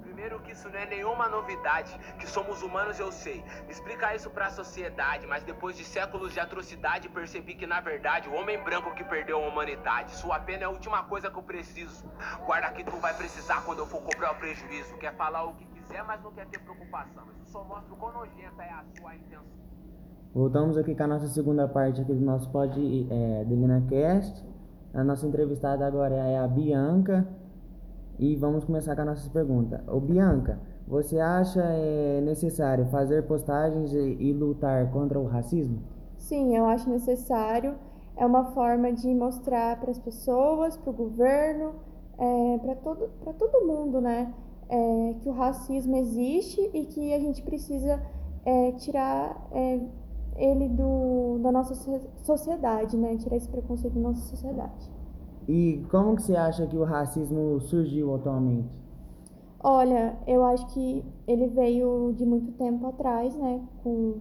Primeiro que isso não é nenhuma novidade, que somos humanos eu sei. Explica isso pra sociedade, mas depois de séculos de atrocidade percebi que na verdade o homem branco que perdeu a humanidade. Sua pena é a última coisa que eu preciso. Guarda que tu vai precisar quando eu for cobrar o prejuízo. Quer falar o que quiser, mas não quer ter preocupação. Isso só mostra o quão nojenta é a sua intenção. Voltamos aqui com a nossa segunda parte aqui do nosso pod é, DivinaCast. A nossa entrevistada agora é a Bianca. E vamos começar com a nossa pergunta. Bianca, você acha é, necessário fazer postagens e, e lutar contra o racismo? Sim, eu acho necessário. É uma forma de mostrar para as pessoas, para o governo, é, para todo, todo mundo, né? É, que o racismo existe e que a gente precisa é, tirar é, ele do, da nossa sociedade, né? Tirar esse preconceito da nossa sociedade. E como que você acha que o racismo surgiu atualmente? Olha, eu acho que ele veio de muito tempo atrás, né? Com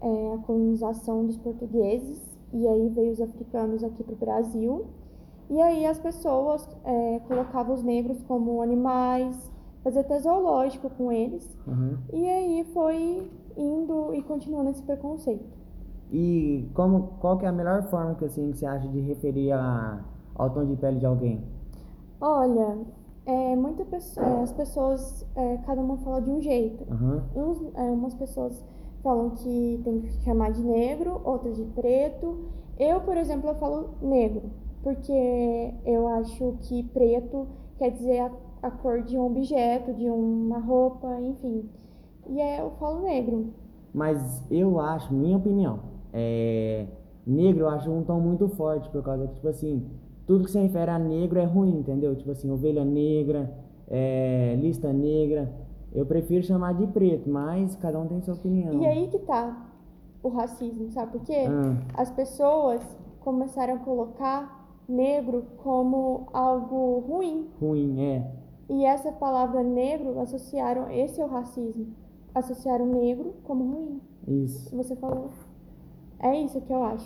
é, a colonização dos portugueses e aí veio os africanos aqui para o Brasil. E aí as pessoas é, colocavam os negros como animais, fazia até zoológico com eles. Uhum. E aí foi indo e continuando esse preconceito. E como, qual que é a melhor forma que assim, você acha de referir a, ao tom de pele de alguém? Olha, é, muita é, as pessoas, é, cada uma fala de um jeito. Uhum. Uns, é, umas pessoas falam que tem que chamar de negro, outras de preto. Eu, por exemplo, eu falo negro, porque eu acho que preto quer dizer a, a cor de um objeto, de uma roupa, enfim. E é, eu falo negro. Mas eu acho, minha opinião, é, negro eu acho um tom muito forte, por causa que, tipo assim, tudo que se refere a negro é ruim, entendeu? Tipo assim, ovelha negra, é, lista negra. Eu prefiro chamar de preto, mas cada um tem sua opinião. E aí que tá o racismo, sabe por quê? Ah. As pessoas começaram a colocar negro como algo ruim. Ruim, é. E essa palavra negro associaram, esse é o racismo. Associaram negro como ruim. Isso. Você falou. É isso que eu acho.